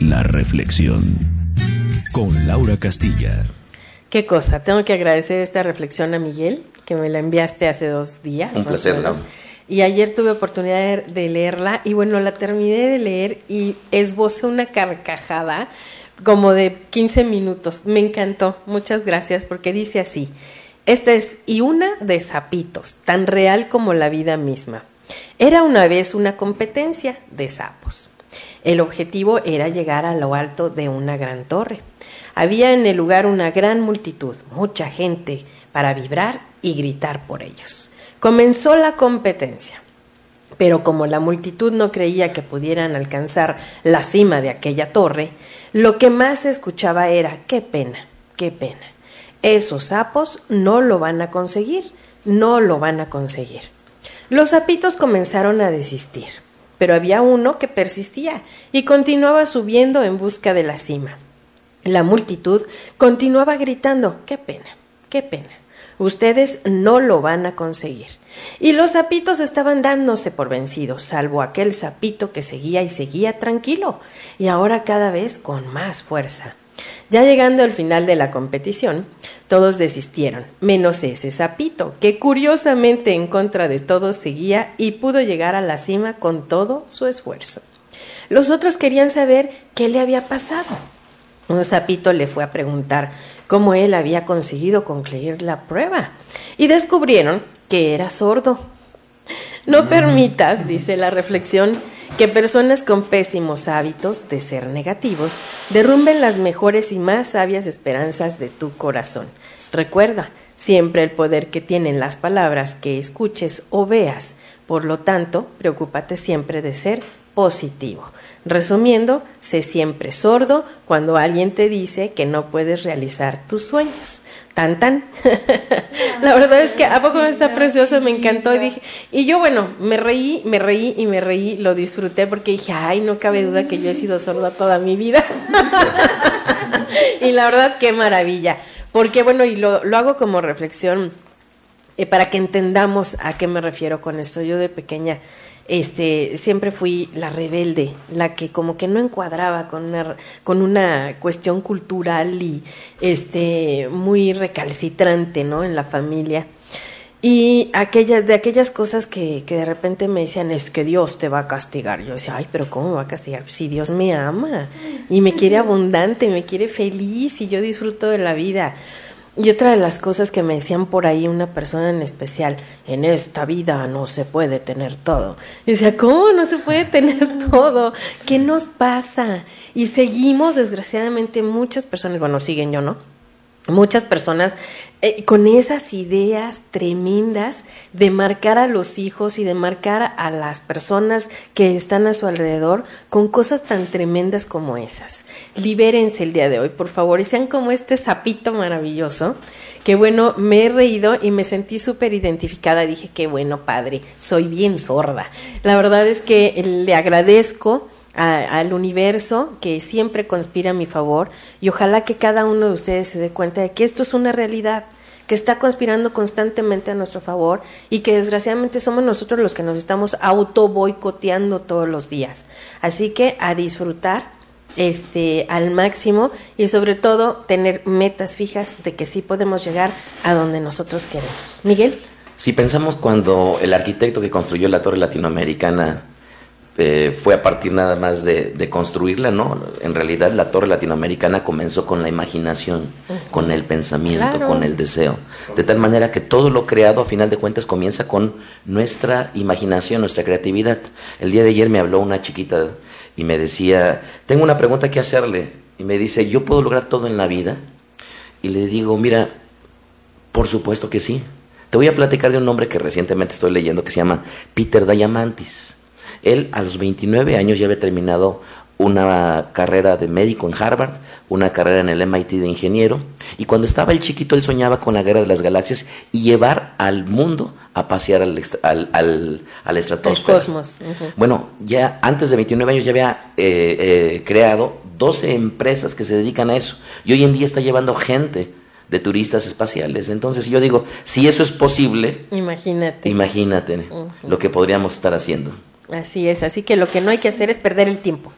La reflexión con Laura Castilla. Qué cosa, tengo que agradecer esta reflexión a Miguel, que me la enviaste hace dos días. Un placer, Laura. Y ayer tuve oportunidad de leerla y bueno, la terminé de leer y esbocé una carcajada como de 15 minutos. Me encantó, muchas gracias porque dice así. Esta es y una de sapitos, tan real como la vida misma. Era una vez una competencia de sapos. El objetivo era llegar a lo alto de una gran torre. Había en el lugar una gran multitud, mucha gente, para vibrar y gritar por ellos. Comenzó la competencia. Pero como la multitud no creía que pudieran alcanzar la cima de aquella torre, lo que más se escuchaba era qué pena, qué pena. Esos sapos no lo van a conseguir, no lo van a conseguir. Los sapitos comenzaron a desistir, pero había uno que persistía y continuaba subiendo en busca de la cima. La multitud continuaba gritando, qué pena, qué pena. Ustedes no lo van a conseguir. Y los sapitos estaban dándose por vencidos, salvo aquel sapito que seguía y seguía tranquilo, y ahora cada vez con más fuerza. Ya llegando al final de la competición, todos desistieron, menos ese sapito, que curiosamente en contra de todos seguía y pudo llegar a la cima con todo su esfuerzo. Los otros querían saber qué le había pasado. Un sapito le fue a preguntar cómo él había conseguido concluir la prueba y descubrieron que era sordo. No permitas, dice la reflexión, que personas con pésimos hábitos de ser negativos derrumben las mejores y más sabias esperanzas de tu corazón. Recuerda siempre el poder que tienen las palabras que escuches o veas. Por lo tanto, preocúpate siempre de ser positivo. Resumiendo, sé siempre sordo cuando alguien te dice que no puedes realizar tus sueños. Tan tan. la verdad es que a poco está precioso, me encantó y dije, y yo bueno, me reí, me reí y me reí, lo disfruté porque dije, ay, no cabe duda que yo he sido sorda toda mi vida. y la verdad, qué maravilla. Porque bueno, y lo, lo hago como reflexión eh, para que entendamos a qué me refiero con esto. Yo de pequeña este, siempre fui la rebelde, la que como que no encuadraba con una, con una cuestión cultural y este, muy recalcitrante, ¿no? En la familia. Y aquella, de aquellas cosas que, que de repente me decían, es que Dios te va a castigar. Yo decía, ay, pero ¿cómo va a castigar? Si Dios me ama y me quiere abundante, me quiere feliz y yo disfruto de la vida. Y otra de las cosas que me decían por ahí una persona en especial, en esta vida no se puede tener todo. Y decía, ¿cómo no se puede tener todo? ¿Qué nos pasa? Y seguimos, desgraciadamente, muchas personas, bueno, siguen yo, ¿no? Muchas personas eh, con esas ideas tremendas de marcar a los hijos y de marcar a las personas que están a su alrededor con cosas tan tremendas como esas. Libérense el día de hoy, por favor, y sean como este sapito maravilloso, que bueno, me he reído y me sentí súper identificada. Dije, qué bueno, padre, soy bien sorda. La verdad es que le agradezco al universo que siempre conspira a mi favor y ojalá que cada uno de ustedes se dé cuenta de que esto es una realidad que está conspirando constantemente a nuestro favor y que desgraciadamente somos nosotros los que nos estamos auto boicoteando todos los días. Así que a disfrutar este al máximo y sobre todo tener metas fijas de que sí podemos llegar a donde nosotros queremos. Miguel. Si pensamos cuando el arquitecto que construyó la torre latinoamericana eh, fue a partir nada más de, construirla, ¿no? En realidad la torre latinoamericana comenzó con la imaginación, con el pensamiento, con el deseo. De tal manera que todo lo creado a final de cuentas comienza con nuestra imaginación, nuestra creatividad. El día de ayer me habló una chiquita y me decía, tengo una pregunta que hacerle. Y me dice, ¿yo puedo lograr todo en la vida? Y le digo, mira, por supuesto que sí. Te voy a platicar de un nombre que recientemente estoy leyendo que se llama Peter Diamantis. Él a los 29 años ya había terminado una carrera de médico en Harvard, una carrera en el MIT de ingeniero, y cuando estaba el chiquito él soñaba con la guerra de las galaxias y llevar al mundo a pasear al, al, al, al estratosfera. Cosmos. Bueno, ya antes de 29 años ya había eh, eh, creado 12 empresas que se dedican a eso, y hoy en día está llevando gente de turistas espaciales. Entonces yo digo, si eso es posible, imagínate, imagínate lo que podríamos estar haciendo. Así es, así que lo que no hay que hacer es perder el tiempo.